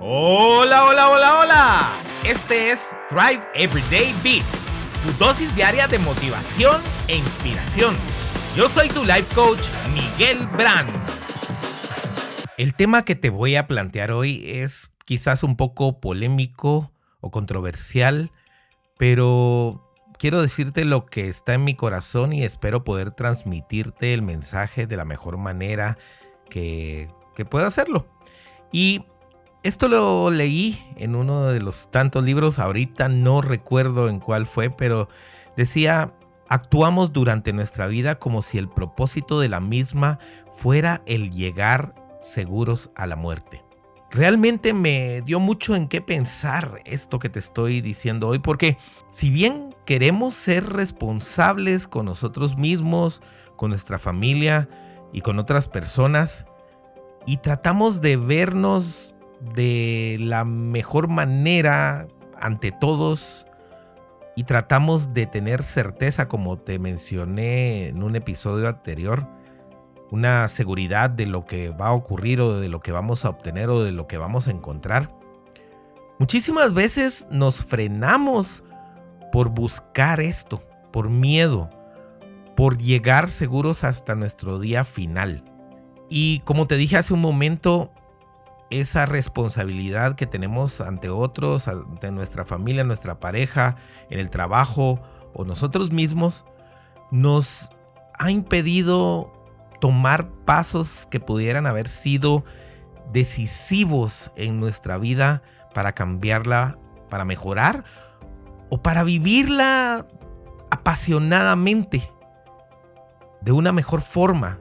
Hola, hola, hola, hola. Este es Thrive Everyday Beats, tu dosis diaria de motivación e inspiración. Yo soy tu life coach, Miguel Brand. El tema que te voy a plantear hoy es quizás un poco polémico o controversial, pero quiero decirte lo que está en mi corazón y espero poder transmitirte el mensaje de la mejor manera que, que pueda hacerlo. Y esto lo leí en uno de los tantos libros, ahorita no recuerdo en cuál fue, pero decía, actuamos durante nuestra vida como si el propósito de la misma fuera el llegar seguros a la muerte. Realmente me dio mucho en qué pensar esto que te estoy diciendo hoy, porque si bien queremos ser responsables con nosotros mismos, con nuestra familia y con otras personas, y tratamos de vernos de la mejor manera ante todos y tratamos de tener certeza, como te mencioné en un episodio anterior, una seguridad de lo que va a ocurrir o de lo que vamos a obtener o de lo que vamos a encontrar. Muchísimas veces nos frenamos por buscar esto, por miedo, por llegar seguros hasta nuestro día final. Y como te dije hace un momento, esa responsabilidad que tenemos ante otros, ante nuestra familia, nuestra pareja, en el trabajo o nosotros mismos, nos ha impedido tomar pasos que pudieran haber sido decisivos en nuestra vida para cambiarla, para mejorar o para vivirla apasionadamente, de una mejor forma,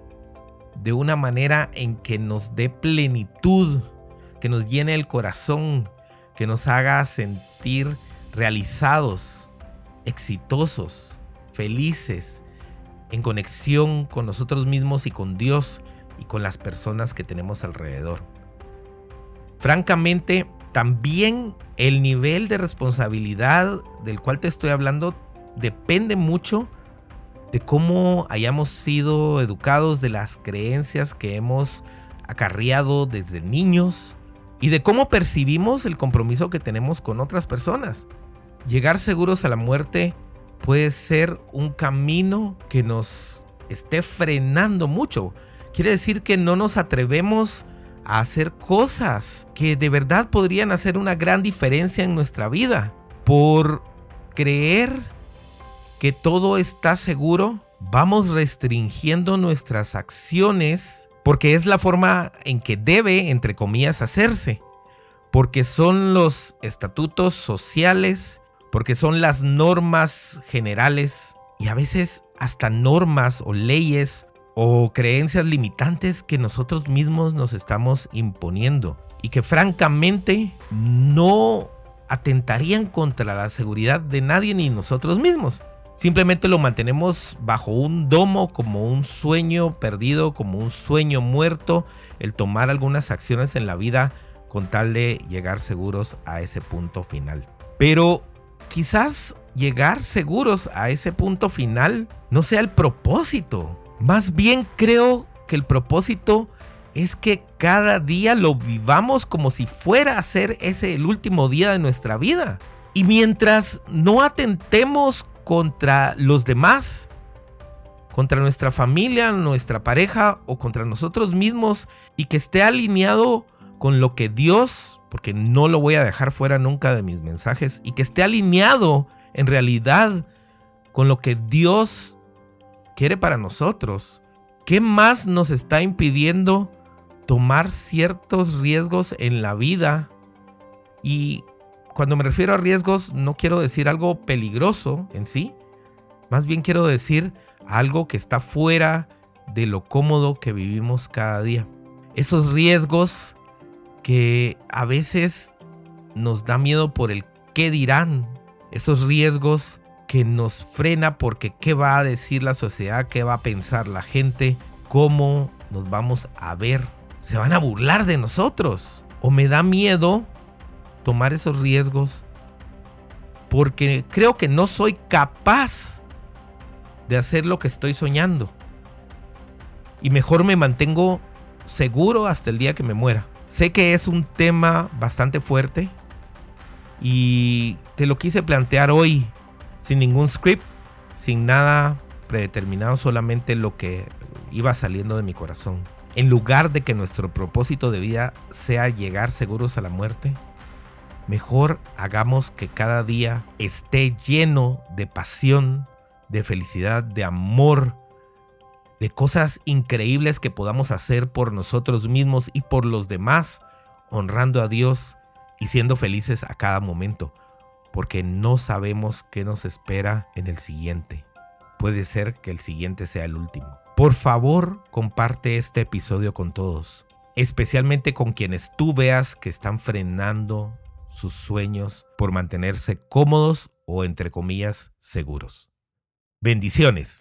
de una manera en que nos dé plenitud que nos llene el corazón, que nos haga sentir realizados, exitosos, felices, en conexión con nosotros mismos y con Dios y con las personas que tenemos alrededor. Francamente, también el nivel de responsabilidad del cual te estoy hablando depende mucho de cómo hayamos sido educados, de las creencias que hemos acarreado desde niños, y de cómo percibimos el compromiso que tenemos con otras personas. Llegar seguros a la muerte puede ser un camino que nos esté frenando mucho. Quiere decir que no nos atrevemos a hacer cosas que de verdad podrían hacer una gran diferencia en nuestra vida. Por creer que todo está seguro, vamos restringiendo nuestras acciones porque es la forma en que debe, entre comillas, hacerse, porque son los estatutos sociales, porque son las normas generales y a veces hasta normas o leyes o creencias limitantes que nosotros mismos nos estamos imponiendo y que francamente no atentarían contra la seguridad de nadie ni nosotros mismos. Simplemente lo mantenemos bajo un domo como un sueño perdido, como un sueño muerto, el tomar algunas acciones en la vida con tal de llegar seguros a ese punto final. Pero quizás llegar seguros a ese punto final no sea el propósito. Más bien creo que el propósito es que cada día lo vivamos como si fuera a ser ese el último día de nuestra vida. Y mientras no atentemos contra los demás, contra nuestra familia, nuestra pareja o contra nosotros mismos y que esté alineado con lo que Dios, porque no lo voy a dejar fuera nunca de mis mensajes, y que esté alineado en realidad con lo que Dios quiere para nosotros. ¿Qué más nos está impidiendo tomar ciertos riesgos en la vida y cuando me refiero a riesgos, no quiero decir algo peligroso en sí, más bien quiero decir algo que está fuera de lo cómodo que vivimos cada día. Esos riesgos que a veces nos da miedo por el qué dirán, esos riesgos que nos frena porque qué va a decir la sociedad, qué va a pensar la gente, cómo nos vamos a ver. Se van a burlar de nosotros. O me da miedo tomar esos riesgos porque creo que no soy capaz de hacer lo que estoy soñando. Y mejor me mantengo seguro hasta el día que me muera. Sé que es un tema bastante fuerte y te lo quise plantear hoy sin ningún script, sin nada predeterminado, solamente lo que iba saliendo de mi corazón. En lugar de que nuestro propósito de vida sea llegar seguros a la muerte, mejor hagamos que cada día esté lleno de pasión, de felicidad, de amor, de cosas increíbles que podamos hacer por nosotros mismos y por los demás, honrando a Dios y siendo felices a cada momento, porque no sabemos qué nos espera en el siguiente. Puede ser que el siguiente sea el último. Por favor, comparte este episodio con todos, especialmente con quienes tú veas que están frenando sus sueños por mantenerse cómodos o entre comillas seguros. Bendiciones.